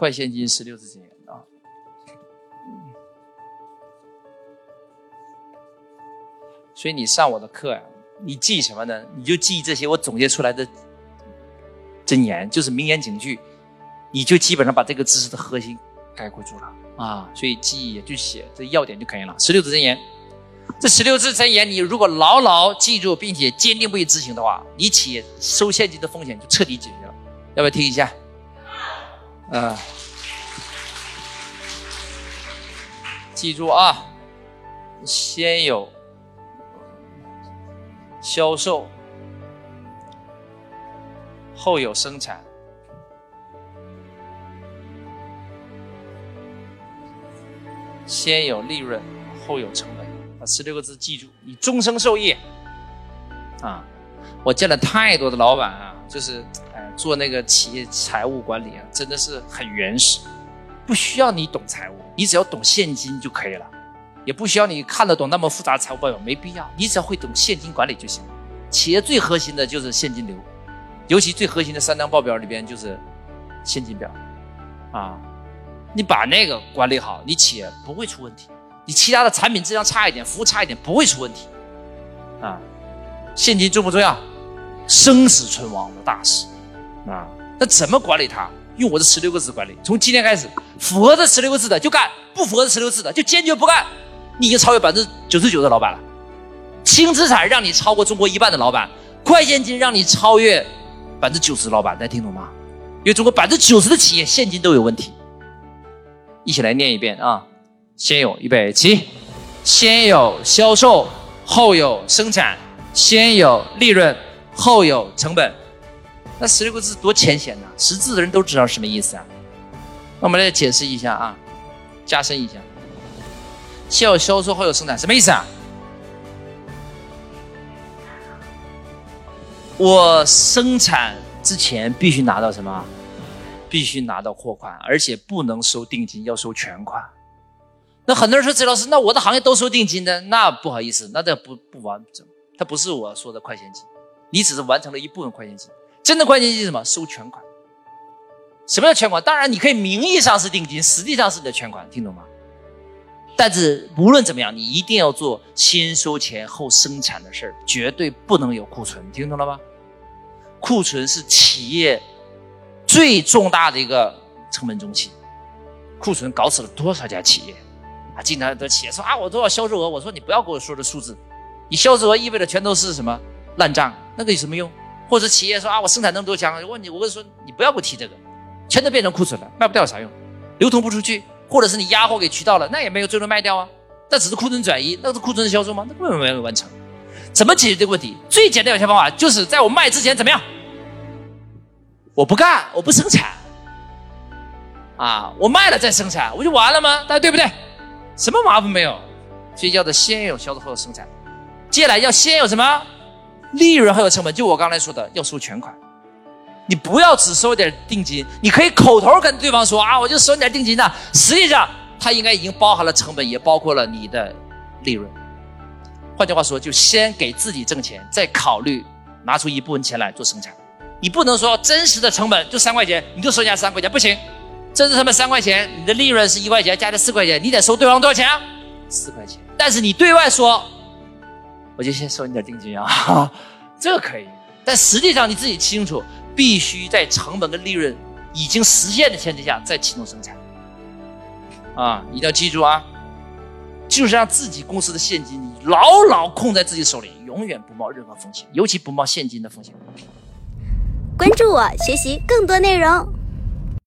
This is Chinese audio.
快现金十六字真言啊。所以你上我的课呀，你记什么呢？你就记这些我总结出来的真言，就是名言警句，你就基本上把这个知识的核心概括住了啊。所以记忆也就写这要点就可以了。十六字真言，这十六字真言，你如果牢牢记住，并且坚定不移执行的话，你企业收现金的风险就彻底解决了。要不要听一下？啊，记住啊，先有。销售后有生产，先有利润后有成本，把十六个字记住，你终生受益。啊，我见了太多的老板啊，就是做那个企业财务管理啊，真的是很原始，不需要你懂财务，你只要懂现金就可以了。也不需要你看得懂那么复杂的财务报表，没必要。你只要会懂现金管理就行。企业最核心的就是现金流，尤其最核心的三张报表里边就是现金表，啊，你把那个管理好，你企业不会出问题。你其他的产品质量差一点，服务差一点，不会出问题。啊，现金重不重要？生死存亡的大事，啊，那怎么管理它？用我的十六个字管理，从今天开始，符合这十六个字的就干，不符合这十六个字的就坚决不干。你已经超越百分之九十九的老板了，轻资产让你超过中国一半的老板，快现金让你超越百分之九十老板，大家听懂吗？因为中国百分之九十的企业现金都有问题。一起来念一遍啊！先有预备起，先有销售后有生产，先有利润后有成本。那十六个字多浅显呐，识字的人都知道什么意思啊。那我们来解释一下啊，加深一下。先有销售后有生产，什么意思啊？我生产之前必须拿到什么？必须拿到货款，而且不能收定金，要收全款。那很多人说：“周老师，那我的行业都收定金的，那不好意思，那这不不完整，它不是我说的快钱金，你只是完成了一部分快钱金。真的关键是什么？收全款。什么叫全款？当然，你可以名义上是定金，实际上是你的全款，听懂吗？”但是无论怎么样，你一定要做先收钱后生产的事儿，绝对不能有库存，听懂了吗？库存是企业最重大的一个成本中心，库存搞死了多少家企业啊！经常有的企业说啊，我多少销售额？我说你不要跟我说这数字，你销售额意味着全都是什么烂账，那个有什么用？或者企业说啊，我生产那么多枪，我问你，我跟你说，你不要给我提这个，全都变成库存了，卖不掉有啥用？流通不出去。或者是你压货给渠道了，那也没有最终卖掉啊，那只是库存转移，那是库存销售吗？那根本没有完成。怎么解决这个问题？最简单有效方法就是在我卖之前怎么样？我不干，我不生产，啊，我卖了再生产，我就完了吗？大家对不对？什么麻烦没有？所以叫做先有销售后有生产。接下来要先有什么？利润还有成本，就我刚才说的，要收全款。你不要只收点定金，你可以口头跟对方说啊，我就收你点定金的，实际上它应该已经包含了成本，也包括了你的利润。换句话说，就先给自己挣钱，再考虑拿出一部分钱来做生产。你不能说真实的成本就三块钱，你就收人家三块钱，不行。真实成本三块钱，你的利润是一块钱，加了四块钱，你得收对方多少钱啊？四块钱。但是你对外说，我就先收你点定金啊，这个可以。但实际上你自己清楚。必须在成本跟利润已经实现的前提下再启动生产，啊，一定要记住啊，就是让自己公司的现金你牢牢控在自己手里，永远不冒任何风险，尤其不冒现金的风险。关注我，学习更多内容。